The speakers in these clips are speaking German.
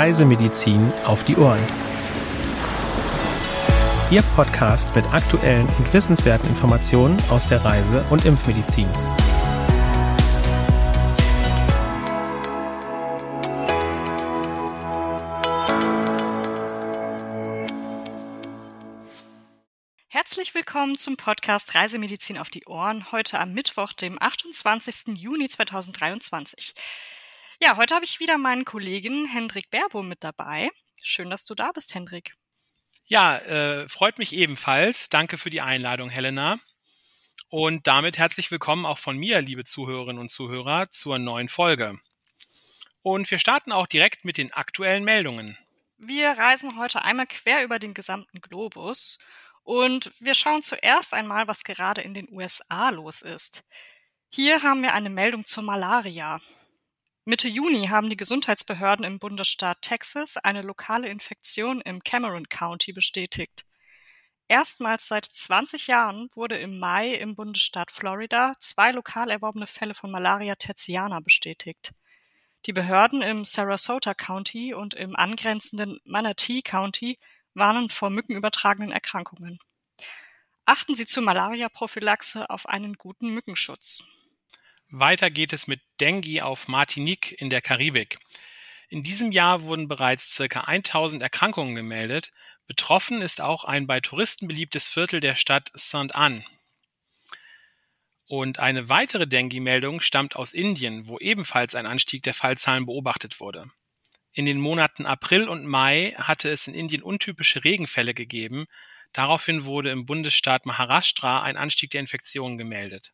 Reisemedizin auf die Ohren. Ihr Podcast mit aktuellen und wissenswerten Informationen aus der Reise- und Impfmedizin. Herzlich willkommen zum Podcast Reisemedizin auf die Ohren, heute am Mittwoch, dem 28. Juni 2023. Ja, heute habe ich wieder meinen Kollegen Hendrik Berbo mit dabei. Schön, dass du da bist, Hendrik. Ja, äh, freut mich ebenfalls. Danke für die Einladung, Helena. Und damit herzlich willkommen auch von mir, liebe Zuhörerinnen und Zuhörer, zur neuen Folge. Und wir starten auch direkt mit den aktuellen Meldungen. Wir reisen heute einmal quer über den gesamten Globus und wir schauen zuerst einmal, was gerade in den USA los ist. Hier haben wir eine Meldung zur Malaria. Mitte Juni haben die Gesundheitsbehörden im Bundesstaat Texas eine lokale Infektion im Cameron County bestätigt. Erstmals seit 20 Jahren wurde im Mai im Bundesstaat Florida zwei lokal erworbene Fälle von Malaria tertiana bestätigt. Die Behörden im Sarasota County und im angrenzenden Manatee County warnen vor mückenübertragenen Erkrankungen. Achten Sie zur Malaria-Prophylaxe auf einen guten Mückenschutz. Weiter geht es mit Dengue auf Martinique in der Karibik. In diesem Jahr wurden bereits circa 1000 Erkrankungen gemeldet. Betroffen ist auch ein bei Touristen beliebtes Viertel der Stadt Saint-Anne. Und eine weitere Dengue-Meldung stammt aus Indien, wo ebenfalls ein Anstieg der Fallzahlen beobachtet wurde. In den Monaten April und Mai hatte es in Indien untypische Regenfälle gegeben. Daraufhin wurde im Bundesstaat Maharashtra ein Anstieg der Infektionen gemeldet.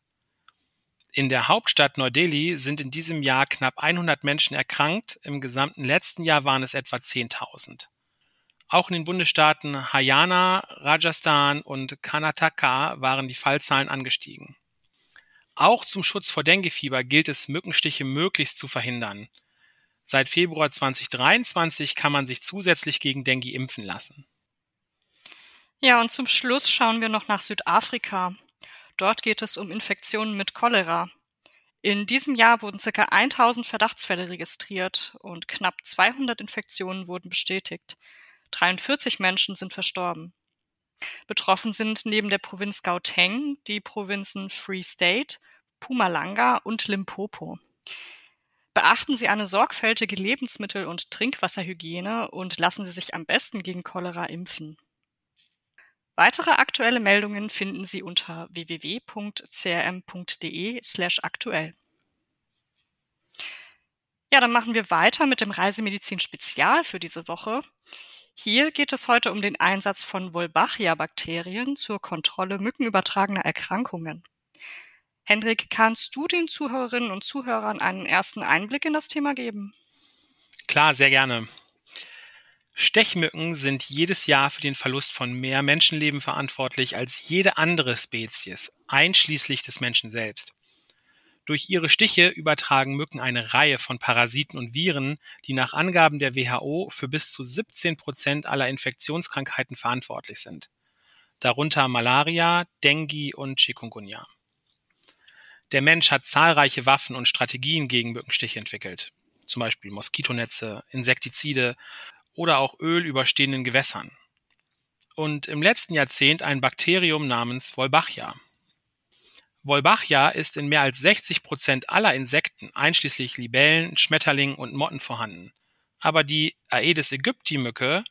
In der Hauptstadt Neu-Delhi sind in diesem Jahr knapp 100 Menschen erkrankt, im gesamten letzten Jahr waren es etwa 10.000. Auch in den Bundesstaaten Haryana, Rajasthan und Karnataka waren die Fallzahlen angestiegen. Auch zum Schutz vor Denguefieber gilt es, Mückenstiche möglichst zu verhindern. Seit Februar 2023 kann man sich zusätzlich gegen Dengue impfen lassen. Ja, und zum Schluss schauen wir noch nach Südafrika. Dort geht es um Infektionen mit Cholera. In diesem Jahr wurden ca. 1000 Verdachtsfälle registriert und knapp 200 Infektionen wurden bestätigt. 43 Menschen sind verstorben. Betroffen sind neben der Provinz Gauteng die Provinzen Free State, Pumalanga und Limpopo. Beachten Sie eine sorgfältige Lebensmittel- und Trinkwasserhygiene und lassen Sie sich am besten gegen Cholera impfen. Weitere aktuelle Meldungen finden Sie unter www.crm.de/aktuell. Ja, dann machen wir weiter mit dem Reisemedizin Spezial für diese Woche. Hier geht es heute um den Einsatz von Wolbachia-Bakterien zur Kontrolle mückenübertragener Erkrankungen. Hendrik, kannst du den Zuhörerinnen und Zuhörern einen ersten Einblick in das Thema geben? Klar, sehr gerne. Stechmücken sind jedes Jahr für den Verlust von mehr Menschenleben verantwortlich als jede andere Spezies, einschließlich des Menschen selbst. Durch ihre Stiche übertragen Mücken eine Reihe von Parasiten und Viren, die nach Angaben der WHO für bis zu 17 Prozent aller Infektionskrankheiten verantwortlich sind. Darunter Malaria, Dengue und Chikungunya. Der Mensch hat zahlreiche Waffen und Strategien gegen Mückenstiche entwickelt. Zum Beispiel Moskitonetze, Insektizide oder auch Öl überstehenden Gewässern. Und im letzten Jahrzehnt ein Bakterium namens Wolbachia. Wolbachia ist in mehr als 60 Prozent aller Insekten, einschließlich Libellen, Schmetterlingen und Motten vorhanden. Aber die Aedes aegypti-Mücke,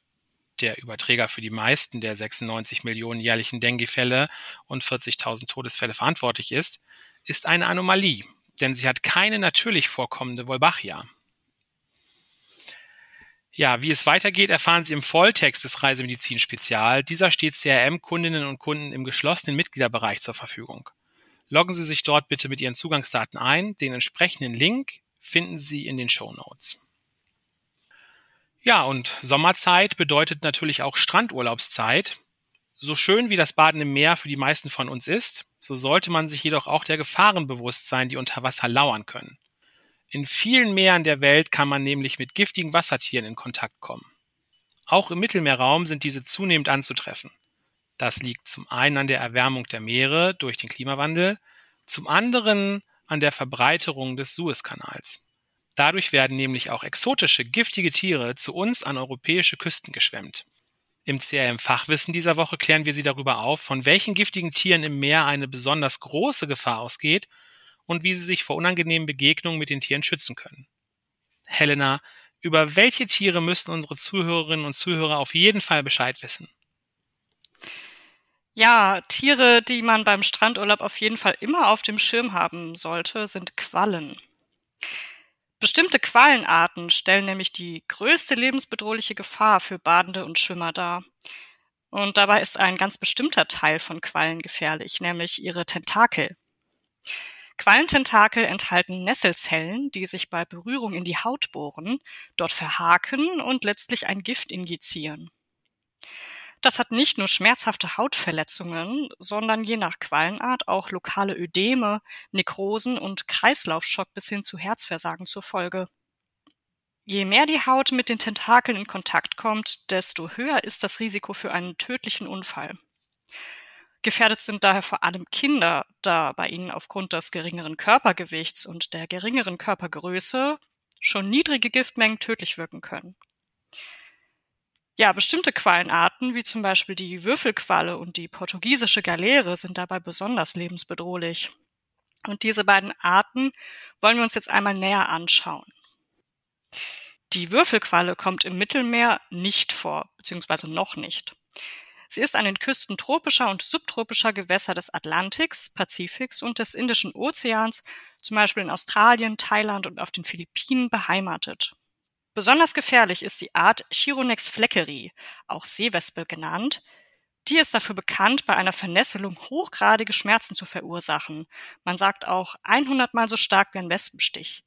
der Überträger für die meisten der 96 Millionen jährlichen Dengue-Fälle und 40.000 Todesfälle verantwortlich ist, ist eine Anomalie, denn sie hat keine natürlich vorkommende Wolbachia. Ja, wie es weitergeht, erfahren Sie im Volltext des Reisemedizin Spezial. Dieser steht CRM-Kundinnen und Kunden im geschlossenen Mitgliederbereich zur Verfügung. Loggen Sie sich dort bitte mit Ihren Zugangsdaten ein. Den entsprechenden Link finden Sie in den Show Notes. Ja, und Sommerzeit bedeutet natürlich auch Strandurlaubszeit. So schön wie das Baden im Meer für die meisten von uns ist, so sollte man sich jedoch auch der Gefahren bewusst sein, die unter Wasser lauern können. In vielen Meeren der Welt kann man nämlich mit giftigen Wassertieren in Kontakt kommen. Auch im Mittelmeerraum sind diese zunehmend anzutreffen. Das liegt zum einen an der Erwärmung der Meere durch den Klimawandel, zum anderen an der Verbreiterung des Suezkanals. Dadurch werden nämlich auch exotische, giftige Tiere zu uns an europäische Küsten geschwemmt. Im CRM-Fachwissen dieser Woche klären wir Sie darüber auf, von welchen giftigen Tieren im Meer eine besonders große Gefahr ausgeht und wie Sie sich vor unangenehmen Begegnungen mit den Tieren schützen können. Helena, über welche Tiere müssten unsere Zuhörerinnen und Zuhörer auf jeden Fall Bescheid wissen? Ja, Tiere, die man beim Strandurlaub auf jeden Fall immer auf dem Schirm haben sollte, sind Quallen. Bestimmte Quallenarten stellen nämlich die größte lebensbedrohliche Gefahr für Badende und Schwimmer dar. Und dabei ist ein ganz bestimmter Teil von Quallen gefährlich, nämlich ihre Tentakel. Quallententakel enthalten Nesselzellen, die sich bei Berührung in die Haut bohren, dort verhaken und letztlich ein Gift injizieren. Das hat nicht nur schmerzhafte Hautverletzungen, sondern je nach Quallenart auch lokale Ödeme, Nekrosen und Kreislaufschock bis hin zu Herzversagen zur Folge. Je mehr die Haut mit den Tentakeln in Kontakt kommt, desto höher ist das Risiko für einen tödlichen Unfall. Gefährdet sind daher vor allem Kinder, da bei ihnen aufgrund des geringeren Körpergewichts und der geringeren Körpergröße schon niedrige Giftmengen tödlich wirken können. Ja, bestimmte Quallenarten, wie zum Beispiel die Würfelqualle und die portugiesische Galeere, sind dabei besonders lebensbedrohlich. Und diese beiden Arten wollen wir uns jetzt einmal näher anschauen. Die Würfelqualle kommt im Mittelmeer nicht vor, beziehungsweise noch nicht. Sie ist an den Küsten tropischer und subtropischer Gewässer des Atlantiks, Pazifiks und des Indischen Ozeans, zum Beispiel in Australien, Thailand und auf den Philippinen, beheimatet. Besonders gefährlich ist die Art Chironex fleckeri, auch Seewespe genannt. Die ist dafür bekannt, bei einer Vernässelung hochgradige Schmerzen zu verursachen. Man sagt auch 100 mal so stark wie ein Wespenstich.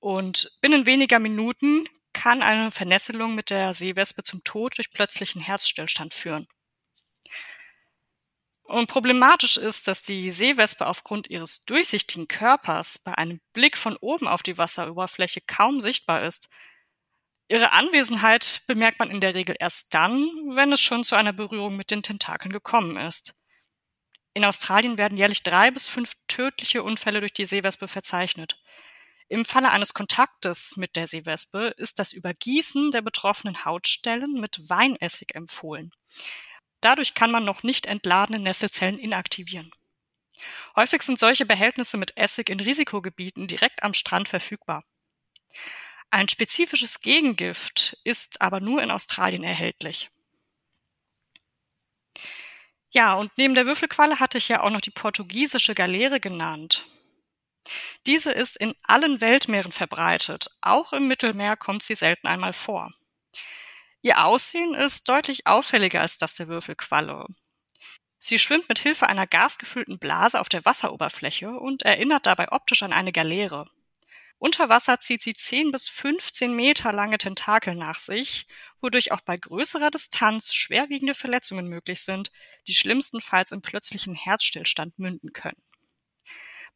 Und binnen weniger Minuten kann eine Vernässelung mit der Seewespe zum Tod durch plötzlichen Herzstillstand führen. Und problematisch ist, dass die Seewespe aufgrund ihres durchsichtigen Körpers bei einem Blick von oben auf die Wasseroberfläche kaum sichtbar ist. Ihre Anwesenheit bemerkt man in der Regel erst dann, wenn es schon zu einer Berührung mit den Tentakeln gekommen ist. In Australien werden jährlich drei bis fünf tödliche Unfälle durch die Seewespe verzeichnet. Im Falle eines Kontaktes mit der Seewespe ist das Übergießen der betroffenen Hautstellen mit Weinessig empfohlen. Dadurch kann man noch nicht entladene Nesselzellen inaktivieren. Häufig sind solche Behältnisse mit Essig in Risikogebieten direkt am Strand verfügbar. Ein spezifisches Gegengift ist aber nur in Australien erhältlich. Ja, und neben der Würfelqualle hatte ich ja auch noch die portugiesische Galeere genannt. Diese ist in allen Weltmeeren verbreitet, auch im Mittelmeer kommt sie selten einmal vor. Ihr Aussehen ist deutlich auffälliger als das der Würfelqualle. Sie schwimmt mit Hilfe einer gasgefüllten Blase auf der Wasseroberfläche und erinnert dabei optisch an eine Galeere. Unter Wasser zieht sie 10 bis 15 Meter lange Tentakel nach sich, wodurch auch bei größerer Distanz schwerwiegende Verletzungen möglich sind, die schlimmstenfalls im plötzlichen Herzstillstand münden können.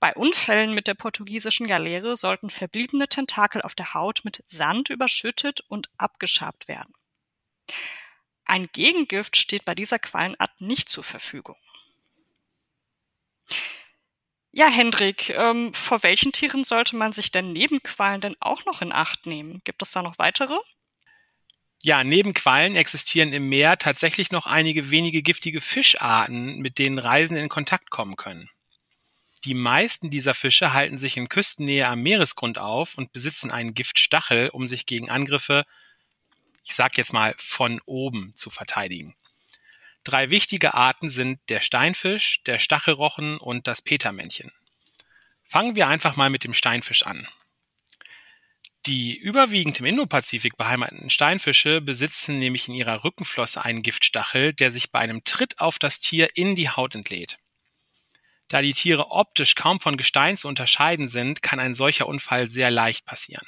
Bei Unfällen mit der portugiesischen Galeere sollten verbliebene Tentakel auf der Haut mit Sand überschüttet und abgeschabt werden. Ein Gegengift steht bei dieser Quallenart nicht zur Verfügung. Ja, Hendrik, ähm, vor welchen Tieren sollte man sich denn neben Quallen denn auch noch in Acht nehmen? Gibt es da noch weitere? Ja, neben Quallen existieren im Meer tatsächlich noch einige wenige giftige Fischarten, mit denen Reisende in Kontakt kommen können. Die meisten dieser Fische halten sich in Küstennähe am Meeresgrund auf und besitzen einen Giftstachel, um sich gegen Angriffe, ich sag jetzt mal, von oben zu verteidigen. Drei wichtige Arten sind der Steinfisch, der Stachelrochen und das Petermännchen. Fangen wir einfach mal mit dem Steinfisch an. Die überwiegend im Indopazifik beheimateten Steinfische besitzen nämlich in ihrer Rückenflosse einen Giftstachel, der sich bei einem Tritt auf das Tier in die Haut entlädt. Da die Tiere optisch kaum von Gestein zu unterscheiden sind, kann ein solcher Unfall sehr leicht passieren.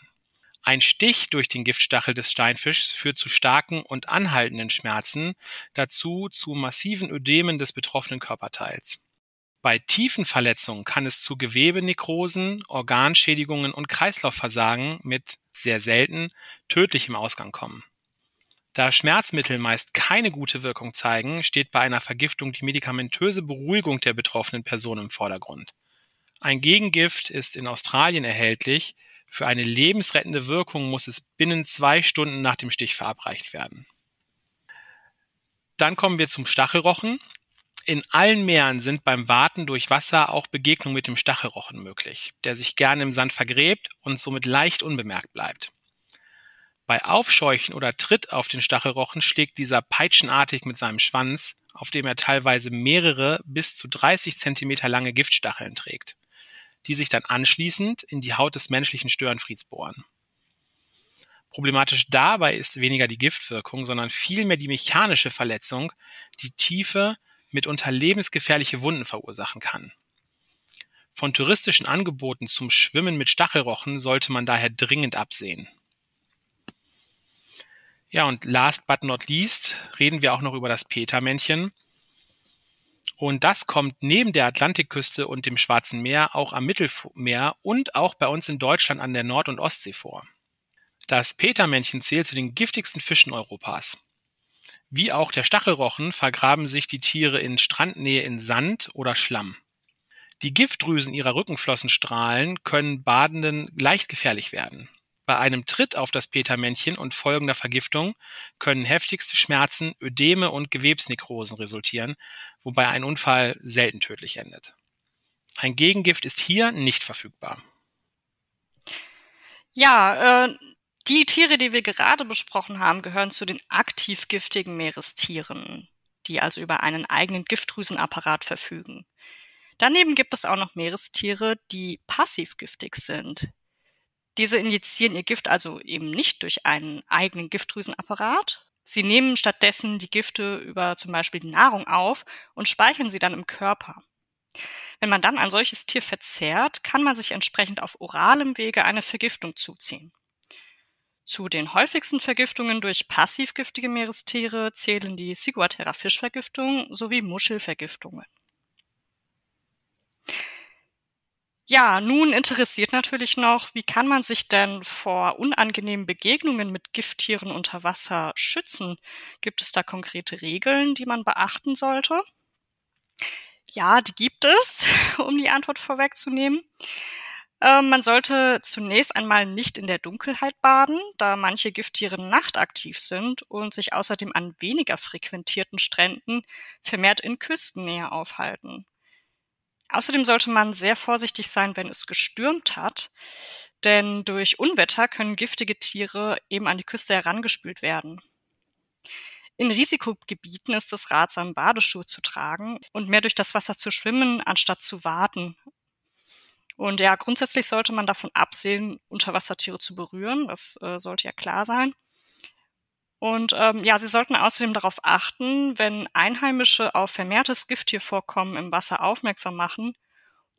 Ein Stich durch den Giftstachel des Steinfischs führt zu starken und anhaltenden Schmerzen, dazu zu massiven Ödemen des betroffenen Körperteils. Bei tiefen Verletzungen kann es zu Gewebenekrosen, Organschädigungen und Kreislaufversagen mit sehr selten tödlichem Ausgang kommen. Da Schmerzmittel meist keine gute Wirkung zeigen, steht bei einer Vergiftung die medikamentöse Beruhigung der betroffenen Person im Vordergrund. Ein Gegengift ist in Australien erhältlich, Für eine lebensrettende Wirkung muss es binnen zwei Stunden nach dem Stich verabreicht werden. Dann kommen wir zum Stachelrochen. In allen Meeren sind beim Warten durch Wasser auch Begegnungen mit dem Stachelrochen möglich, der sich gerne im Sand vergräbt und somit leicht unbemerkt bleibt. Bei Aufscheuchen oder Tritt auf den Stachelrochen schlägt dieser peitschenartig mit seinem Schwanz, auf dem er teilweise mehrere bis zu 30 Zentimeter lange Giftstacheln trägt, die sich dann anschließend in die Haut des menschlichen Störenfrieds bohren. Problematisch dabei ist weniger die Giftwirkung, sondern vielmehr die mechanische Verletzung, die tiefe, mitunter lebensgefährliche Wunden verursachen kann. Von touristischen Angeboten zum Schwimmen mit Stachelrochen sollte man daher dringend absehen. Ja, und last but not least reden wir auch noch über das Petermännchen. Und das kommt neben der Atlantikküste und dem Schwarzen Meer auch am Mittelmeer und auch bei uns in Deutschland an der Nord- und Ostsee vor. Das Petermännchen zählt zu den giftigsten Fischen Europas. Wie auch der Stachelrochen vergraben sich die Tiere in Strandnähe in Sand oder Schlamm. Die Giftdrüsen ihrer Rückenflossenstrahlen können Badenden leicht gefährlich werden. Bei einem Tritt auf das Petermännchen und folgender Vergiftung können heftigste Schmerzen, Ödeme und Gewebsnekrosen resultieren, wobei ein Unfall selten tödlich endet. Ein Gegengift ist hier nicht verfügbar. Ja, äh, die Tiere, die wir gerade besprochen haben, gehören zu den aktiv giftigen Meerestieren, die also über einen eigenen Giftdrüsenapparat verfügen. Daneben gibt es auch noch Meerestiere, die passiv giftig sind. Diese injizieren ihr Gift also eben nicht durch einen eigenen Giftdrüsenapparat. Sie nehmen stattdessen die Gifte über zum Beispiel die Nahrung auf und speichern sie dann im Körper. Wenn man dann ein solches Tier verzehrt, kann man sich entsprechend auf oralem Wege eine Vergiftung zuziehen. Zu den häufigsten Vergiftungen durch passiv giftige Meerestiere zählen die Ciguatera Fischvergiftung sowie Muschelvergiftungen. Ja, nun interessiert natürlich noch, wie kann man sich denn vor unangenehmen Begegnungen mit Gifttieren unter Wasser schützen? Gibt es da konkrete Regeln, die man beachten sollte? Ja, die gibt es, um die Antwort vorwegzunehmen. Ähm, man sollte zunächst einmal nicht in der Dunkelheit baden, da manche Gifttiere nachtaktiv sind und sich außerdem an weniger frequentierten Stränden vermehrt in Küstennähe aufhalten. Außerdem sollte man sehr vorsichtig sein, wenn es gestürmt hat, denn durch Unwetter können giftige Tiere eben an die Küste herangespült werden. In Risikogebieten ist es ratsam, Badeschuhe zu tragen und mehr durch das Wasser zu schwimmen, anstatt zu warten. Und ja, grundsätzlich sollte man davon absehen, Unterwassertiere zu berühren. Das äh, sollte ja klar sein. Und ähm, ja, Sie sollten außerdem darauf achten, wenn Einheimische auf vermehrtes Gifttiervorkommen im Wasser aufmerksam machen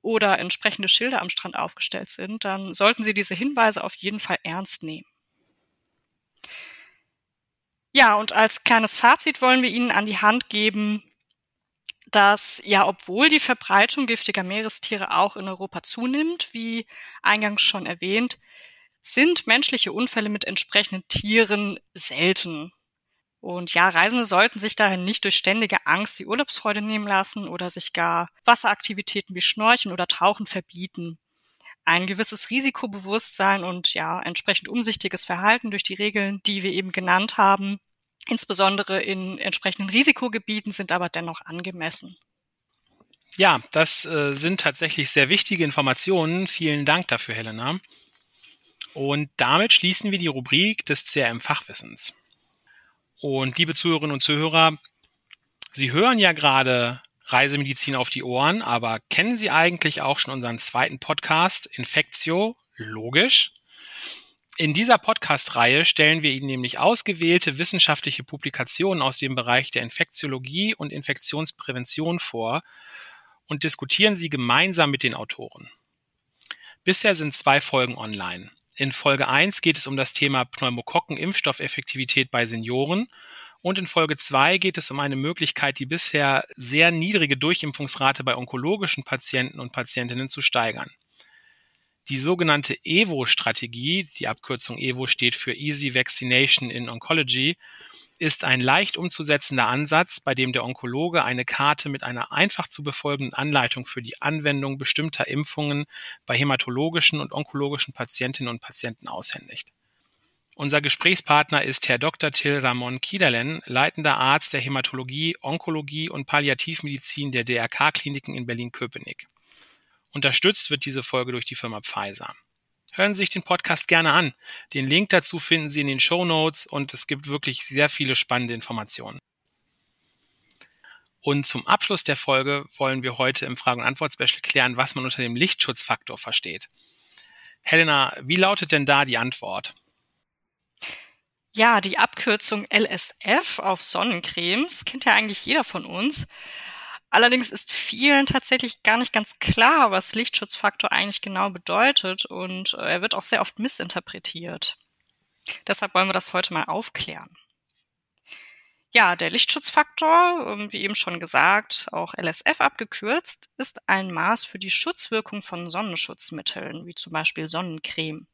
oder entsprechende Schilder am Strand aufgestellt sind, dann sollten Sie diese Hinweise auf jeden Fall ernst nehmen. Ja, und als kleines Fazit wollen wir Ihnen an die Hand geben, dass ja, obwohl die Verbreitung giftiger Meerestiere auch in Europa zunimmt, wie eingangs schon erwähnt, sind menschliche Unfälle mit entsprechenden Tieren selten. Und ja, Reisende sollten sich daher nicht durch ständige Angst die Urlaubsfreude nehmen lassen oder sich gar Wasseraktivitäten wie Schnorcheln oder Tauchen verbieten. Ein gewisses Risikobewusstsein und ja, entsprechend umsichtiges Verhalten durch die Regeln, die wir eben genannt haben, insbesondere in entsprechenden Risikogebieten, sind aber dennoch angemessen. Ja, das äh, sind tatsächlich sehr wichtige Informationen. Vielen Dank dafür, Helena. Und damit schließen wir die Rubrik des CRM-Fachwissens. Und liebe Zuhörerinnen und Zuhörer, Sie hören ja gerade Reisemedizin auf die Ohren, aber kennen Sie eigentlich auch schon unseren zweiten Podcast Infectio? Logisch. In dieser Podcast-Reihe stellen wir Ihnen nämlich ausgewählte wissenschaftliche Publikationen aus dem Bereich der Infektiologie und Infektionsprävention vor und diskutieren sie gemeinsam mit den Autoren. Bisher sind zwei Folgen online. In Folge 1 geht es um das Thema Pneumokokken-Impfstoffeffektivität bei Senioren und in Folge 2 geht es um eine Möglichkeit, die bisher sehr niedrige Durchimpfungsrate bei onkologischen Patienten und Patientinnen zu steigern. Die sogenannte EVO-Strategie, die Abkürzung EVO steht für Easy Vaccination in Oncology, ist ein leicht umzusetzender Ansatz, bei dem der Onkologe eine Karte mit einer einfach zu befolgenden Anleitung für die Anwendung bestimmter Impfungen bei hämatologischen und onkologischen Patientinnen und Patienten aushändigt. Unser Gesprächspartner ist Herr Dr. Till Ramon Kiederlen, leitender Arzt der Hämatologie, Onkologie und Palliativmedizin der DRK-Kliniken in Berlin-Köpenick. Unterstützt wird diese Folge durch die Firma Pfizer. Hören Sie sich den Podcast gerne an. Den Link dazu finden Sie in den Show Notes und es gibt wirklich sehr viele spannende Informationen. Und zum Abschluss der Folge wollen wir heute im Fragen- und Antwort-Special klären, was man unter dem Lichtschutzfaktor versteht. Helena, wie lautet denn da die Antwort? Ja, die Abkürzung LSF auf Sonnencremes kennt ja eigentlich jeder von uns. Allerdings ist vielen tatsächlich gar nicht ganz klar, was Lichtschutzfaktor eigentlich genau bedeutet und äh, er wird auch sehr oft missinterpretiert. Deshalb wollen wir das heute mal aufklären. Ja, der Lichtschutzfaktor, ähm, wie eben schon gesagt, auch LSF abgekürzt, ist ein Maß für die Schutzwirkung von Sonnenschutzmitteln, wie zum Beispiel Sonnencreme.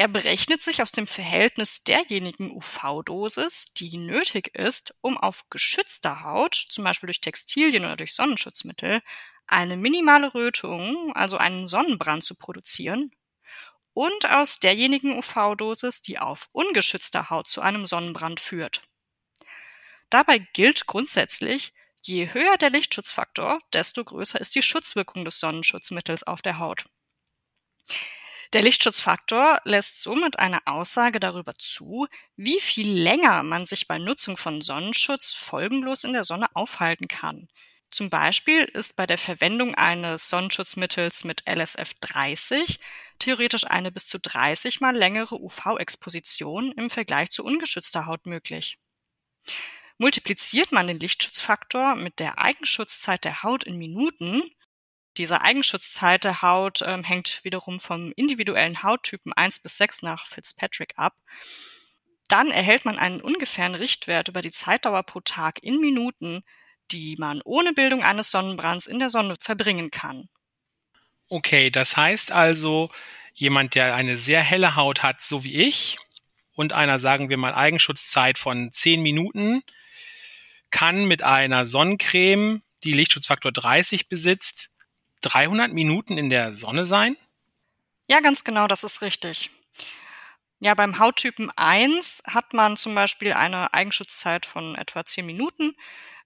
Er berechnet sich aus dem Verhältnis derjenigen UV-Dosis, die nötig ist, um auf geschützter Haut, zum Beispiel durch Textilien oder durch Sonnenschutzmittel, eine minimale Rötung, also einen Sonnenbrand zu produzieren, und aus derjenigen UV-Dosis, die auf ungeschützter Haut zu einem Sonnenbrand führt. Dabei gilt grundsätzlich, je höher der Lichtschutzfaktor, desto größer ist die Schutzwirkung des Sonnenschutzmittels auf der Haut. Der Lichtschutzfaktor lässt somit eine Aussage darüber zu, wie viel länger man sich bei Nutzung von Sonnenschutz folgenlos in der Sonne aufhalten kann. Zum Beispiel ist bei der Verwendung eines Sonnenschutzmittels mit LSF 30 theoretisch eine bis zu 30 mal längere UV-Exposition im Vergleich zu ungeschützter Haut möglich. Multipliziert man den Lichtschutzfaktor mit der Eigenschutzzeit der Haut in Minuten, diese Eigenschutzzeit der Haut ähm, hängt wiederum vom individuellen Hauttypen 1 bis 6 nach Fitzpatrick ab. Dann erhält man einen ungefähren Richtwert über die Zeitdauer pro Tag in Minuten, die man ohne Bildung eines Sonnenbrands in der Sonne verbringen kann. Okay, das heißt also, jemand, der eine sehr helle Haut hat, so wie ich, und einer, sagen wir mal, Eigenschutzzeit von 10 Minuten, kann mit einer Sonnencreme, die Lichtschutzfaktor 30 besitzt, 300 Minuten in der Sonne sein? Ja, ganz genau, das ist richtig. Ja, beim Hauttypen 1 hat man zum Beispiel eine Eigenschutzzeit von etwa 10 Minuten,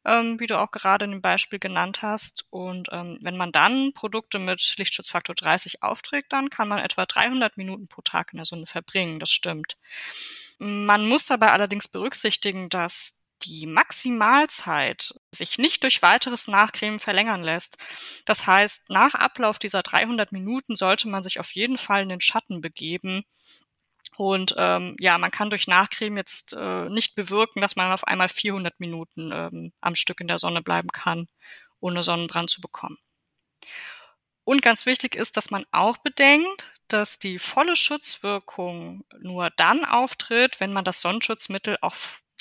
ähm, wie du auch gerade in dem Beispiel genannt hast. Und ähm, wenn man dann Produkte mit Lichtschutzfaktor 30 aufträgt, dann kann man etwa 300 Minuten pro Tag in der Sonne verbringen. Das stimmt. Man muss dabei allerdings berücksichtigen, dass die Maximalzeit sich nicht durch weiteres Nachcremen verlängern lässt. Das heißt, nach Ablauf dieser 300 Minuten sollte man sich auf jeden Fall in den Schatten begeben. Und ähm, ja, man kann durch Nachcremen jetzt äh, nicht bewirken, dass man auf einmal 400 Minuten ähm, am Stück in der Sonne bleiben kann, ohne Sonnenbrand zu bekommen. Und ganz wichtig ist, dass man auch bedenkt, dass die volle Schutzwirkung nur dann auftritt, wenn man das Sonnenschutzmittel auch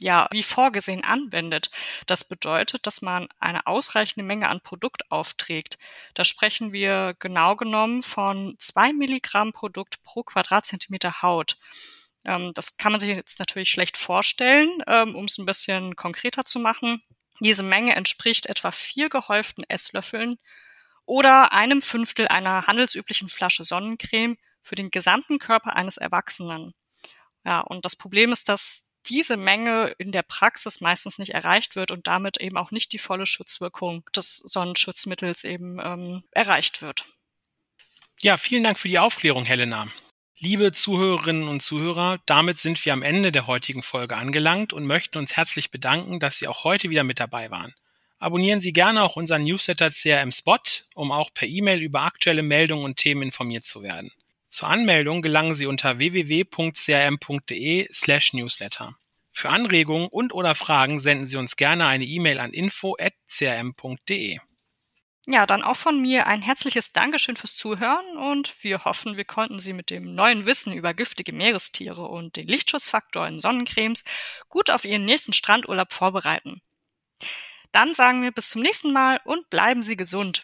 ja, wie vorgesehen anwendet. Das bedeutet, dass man eine ausreichende Menge an Produkt aufträgt. Da sprechen wir genau genommen von zwei Milligramm Produkt pro Quadratzentimeter Haut. Ähm, das kann man sich jetzt natürlich schlecht vorstellen, ähm, um es ein bisschen konkreter zu machen. Diese Menge entspricht etwa vier gehäuften Esslöffeln oder einem Fünftel einer handelsüblichen Flasche Sonnencreme für den gesamten Körper eines Erwachsenen. Ja, und das Problem ist, dass diese Menge in der Praxis meistens nicht erreicht wird und damit eben auch nicht die volle Schutzwirkung des Sonnenschutzmittels eben ähm, erreicht wird. Ja, vielen Dank für die Aufklärung, Helena. Liebe Zuhörerinnen und Zuhörer, damit sind wir am Ende der heutigen Folge angelangt und möchten uns herzlich bedanken, dass Sie auch heute wieder mit dabei waren. Abonnieren Sie gerne auch unseren Newsletter CRM Spot, um auch per E-Mail über aktuelle Meldungen und Themen informiert zu werden. Zur Anmeldung gelangen Sie unter www.crm.de/newsletter. Für Anregungen und oder Fragen senden Sie uns gerne eine E-Mail an info@crm.de. Ja, dann auch von mir ein herzliches Dankeschön fürs Zuhören und wir hoffen, wir konnten Sie mit dem neuen Wissen über giftige Meerestiere und den Lichtschutzfaktor in Sonnencremes gut auf Ihren nächsten Strandurlaub vorbereiten. Dann sagen wir bis zum nächsten Mal und bleiben Sie gesund.